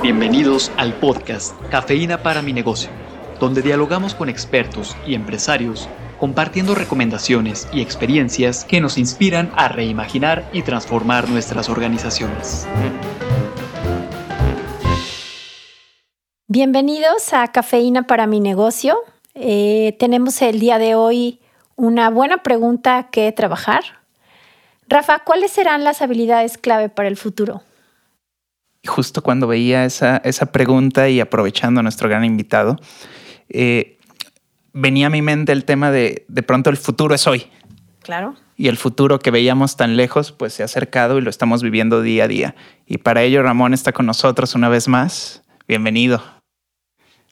Bienvenidos al podcast Cafeína para mi negocio, donde dialogamos con expertos y empresarios compartiendo recomendaciones y experiencias que nos inspiran a reimaginar y transformar nuestras organizaciones. Bienvenidos a Cafeína para mi negocio. Eh, tenemos el día de hoy una buena pregunta que trabajar. Rafa, ¿cuáles serán las habilidades clave para el futuro? Justo cuando veía esa, esa pregunta y aprovechando a nuestro gran invitado, eh, venía a mi mente el tema de de pronto el futuro es hoy. Claro. Y el futuro que veíamos tan lejos, pues se ha acercado y lo estamos viviendo día a día. Y para ello Ramón está con nosotros una vez más. Bienvenido.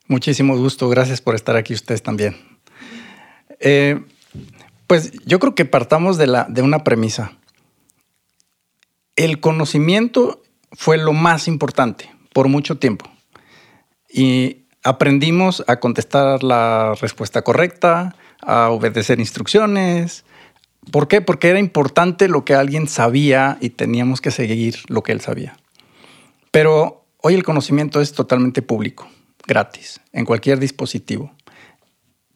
Muchísimo gusto, gracias por estar aquí ustedes también. Eh, pues yo creo que partamos de, la, de una premisa. El conocimiento fue lo más importante por mucho tiempo. Y aprendimos a contestar la respuesta correcta, a obedecer instrucciones. ¿Por qué? Porque era importante lo que alguien sabía y teníamos que seguir lo que él sabía. Pero hoy el conocimiento es totalmente público, gratis, en cualquier dispositivo.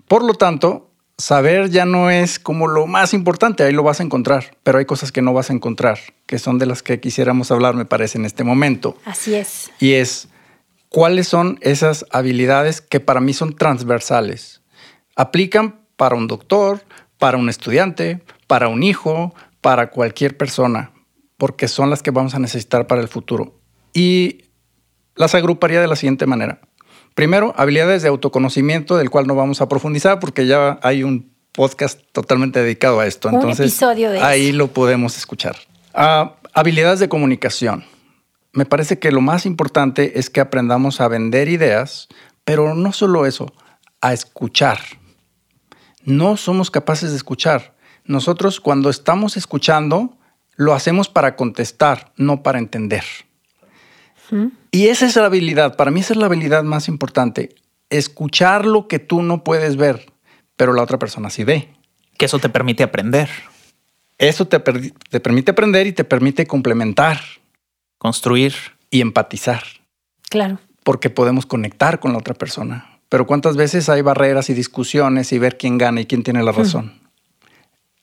Por lo tanto, saber ya no es como lo más importante, ahí lo vas a encontrar, pero hay cosas que no vas a encontrar, que son de las que quisiéramos hablar, me parece, en este momento. Así es. Y es, ¿cuáles son esas habilidades que para mí son transversales? Aplican para un doctor, para un estudiante, para un hijo, para cualquier persona, porque son las que vamos a necesitar para el futuro. Y las agruparía de la siguiente manera. Primero, habilidades de autoconocimiento, del cual no vamos a profundizar porque ya hay un podcast totalmente dedicado a esto. Entonces, un episodio de ahí lo podemos escuchar. Ah, habilidades de comunicación. Me parece que lo más importante es que aprendamos a vender ideas, pero no solo eso, a escuchar. No somos capaces de escuchar. Nosotros cuando estamos escuchando, lo hacemos para contestar, no para entender. Y esa es la habilidad, para mí esa es la habilidad más importante, escuchar lo que tú no puedes ver, pero la otra persona sí ve. Que eso te permite aprender. Eso te, te permite aprender y te permite complementar. Construir. Y empatizar. Claro. Porque podemos conectar con la otra persona. Pero ¿cuántas veces hay barreras y discusiones y ver quién gana y quién tiene la razón?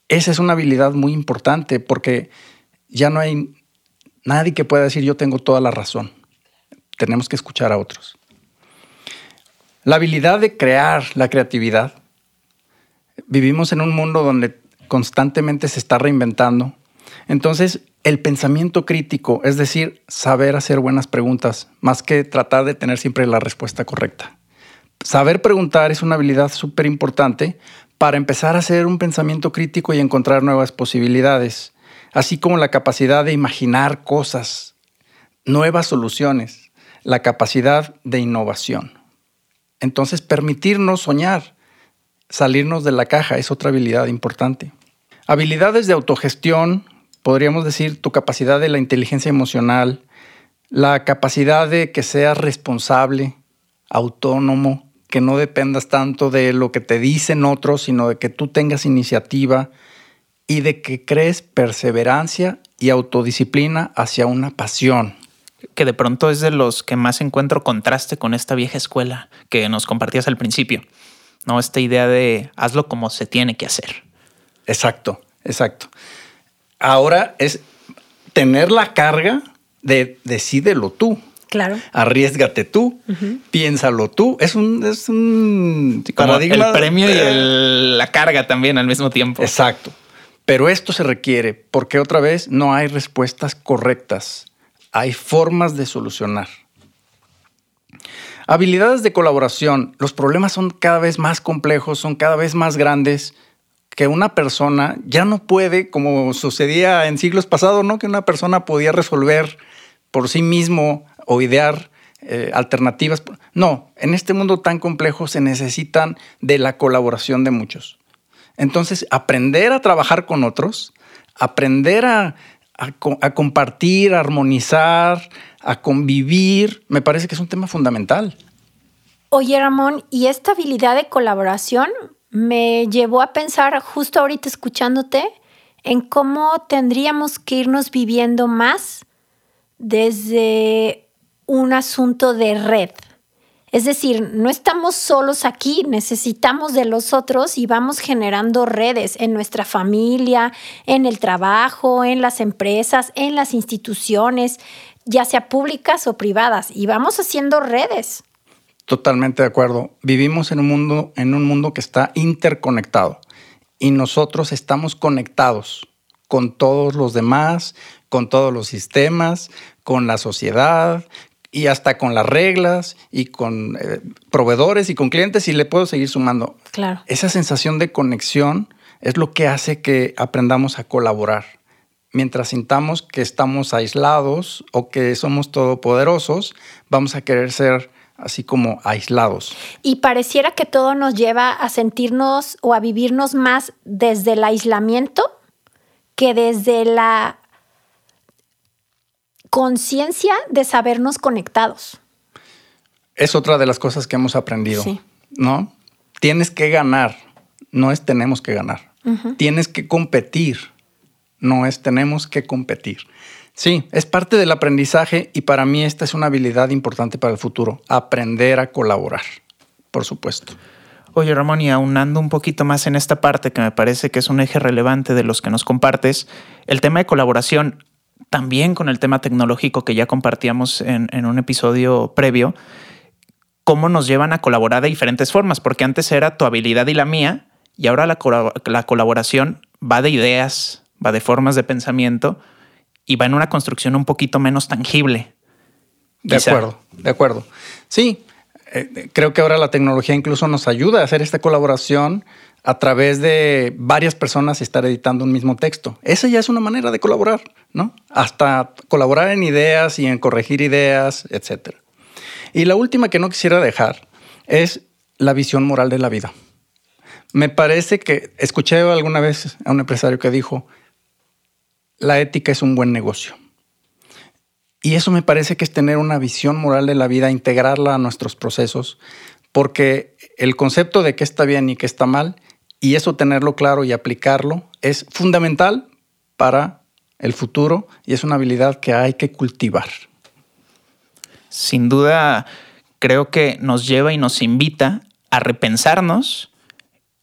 Esa es una habilidad muy importante porque ya no hay nadie que pueda decir yo tengo toda la razón. Tenemos que escuchar a otros. La habilidad de crear, la creatividad. Vivimos en un mundo donde constantemente se está reinventando. Entonces, el pensamiento crítico, es decir, saber hacer buenas preguntas, más que tratar de tener siempre la respuesta correcta. Saber preguntar es una habilidad súper importante para empezar a hacer un pensamiento crítico y encontrar nuevas posibilidades así como la capacidad de imaginar cosas, nuevas soluciones, la capacidad de innovación. Entonces, permitirnos soñar, salirnos de la caja es otra habilidad importante. Habilidades de autogestión, podríamos decir tu capacidad de la inteligencia emocional, la capacidad de que seas responsable, autónomo, que no dependas tanto de lo que te dicen otros, sino de que tú tengas iniciativa, y de que crees perseverancia y autodisciplina hacia una pasión. Que de pronto es de los que más encuentro contraste con esta vieja escuela que nos compartías al principio. ¿no? Esta idea de hazlo como se tiene que hacer. Exacto, exacto. Ahora es tener la carga de decídelo tú. Claro. Arriesgate tú, piénsalo tú. Es un, es un paradigma. El premio y la carga también al mismo tiempo. Exacto. Pero esto se requiere porque otra vez no hay respuestas correctas, hay formas de solucionar. Habilidades de colaboración. Los problemas son cada vez más complejos, son cada vez más grandes, que una persona ya no puede, como sucedía en siglos pasados, ¿no? Que una persona podía resolver por sí mismo o idear eh, alternativas. No, en este mundo tan complejo se necesitan de la colaboración de muchos. Entonces, aprender a trabajar con otros, aprender a, compartir, a armonizar, a convivir, me parece que es un tema fundamental. Oye, Ramón, y esta habilidad de colaboración me llevó a pensar, justo ahorita escuchándote, en cómo tendríamos que irnos viviendo más desde un asunto de red. Es decir, no estamos solos aquí, necesitamos de los otros y vamos generando redes en nuestra familia, en el trabajo, en las empresas, en las instituciones, ya sea públicas o privadas, y vamos haciendo redes. Totalmente de acuerdo. Vivimos en un mundo, en un mundo que está interconectado y nosotros estamos conectados con todos los demás, con todos los sistemas, con la sociedad, y hasta con las reglas y con eh, proveedores y con clientes y le puedo seguir sumando. Claro. Esa sensación de conexión es lo que hace que aprendamos a colaborar. Mientras sintamos que estamos aislados o que somos todopoderosos, vamos a querer ser así como aislados. Y pareciera que todo nos lleva a sentirnos o a vivirnos más desde el aislamiento que desde la conciencia de sabernos conectados. Es otra de las cosas que hemos aprendido, ¿no? Tienes que ganar, no es tenemos que ganar. Tienes que competir, no es tenemos que competir. Sí, es parte del aprendizaje y para mí esta es una habilidad importante para el futuro, aprender a colaborar, por supuesto. Oye, Ramón, y aunando un poquito más en esta parte que me parece que es un eje relevante de los que nos compartes, el tema de colaboración también con el tema tecnológico que ya compartíamos en, un episodio previo, cómo nos llevan a colaborar de diferentes formas, porque antes era tu habilidad y la mía, y ahora la, colaboración va de ideas, va de formas de pensamiento y va en una construcción un poquito menos tangible. De acuerdo, de acuerdo. Sí, eh, creo que ahora la tecnología incluso nos ayuda a hacer esta colaboración a través de varias personas estar editando un mismo texto. Esa ya es una manera de colaborar, ¿no? Hasta colaborar en ideas y en corregir ideas, etc. Y la última que no quisiera dejar es la visión moral de la vida. Me parece que escuché alguna vez a un empresario que dijo, la ética es un buen negocio. Y eso me parece que es tener una visión moral de la vida, integrarla a nuestros procesos, porque el concepto de qué está bien y qué está mal y eso tenerlo claro y aplicarlo es fundamental para el futuro y es una habilidad que hay que cultivar. Sin duda, creo que nos lleva y nos invita a repensarnos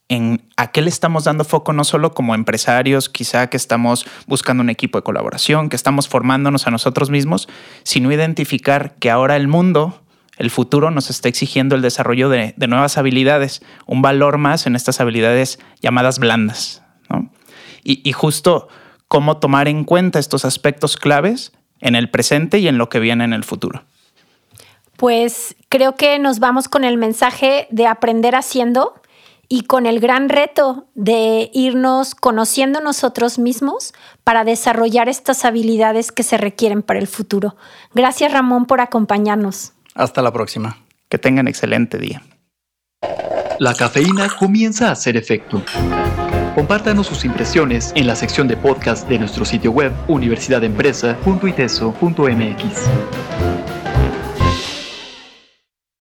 en a qué le estamos dando foco, no solo como empresarios, quizá que estamos buscando un equipo de colaboración, que estamos formándonos a nosotros mismos, sino identificar que ahora el mundo el futuro nos está exigiendo el desarrollo de, nuevas habilidades, un valor más en estas habilidades llamadas blandas. Y, justo cómo tomar en cuenta estos aspectos claves en el presente y en lo que viene en el futuro. Pues creo que nos vamos con el mensaje de aprender haciendo y con el gran reto de irnos conociendo nosotros mismos para desarrollar estas habilidades que se requieren para el futuro. Gracias Ramón por acompañarnos. Hasta la próxima. Que tengan excelente día. La cafeína comienza a hacer efecto. Compártanos sus impresiones en la sección de podcast de nuestro sitio web universidadempresa.iteso.mx.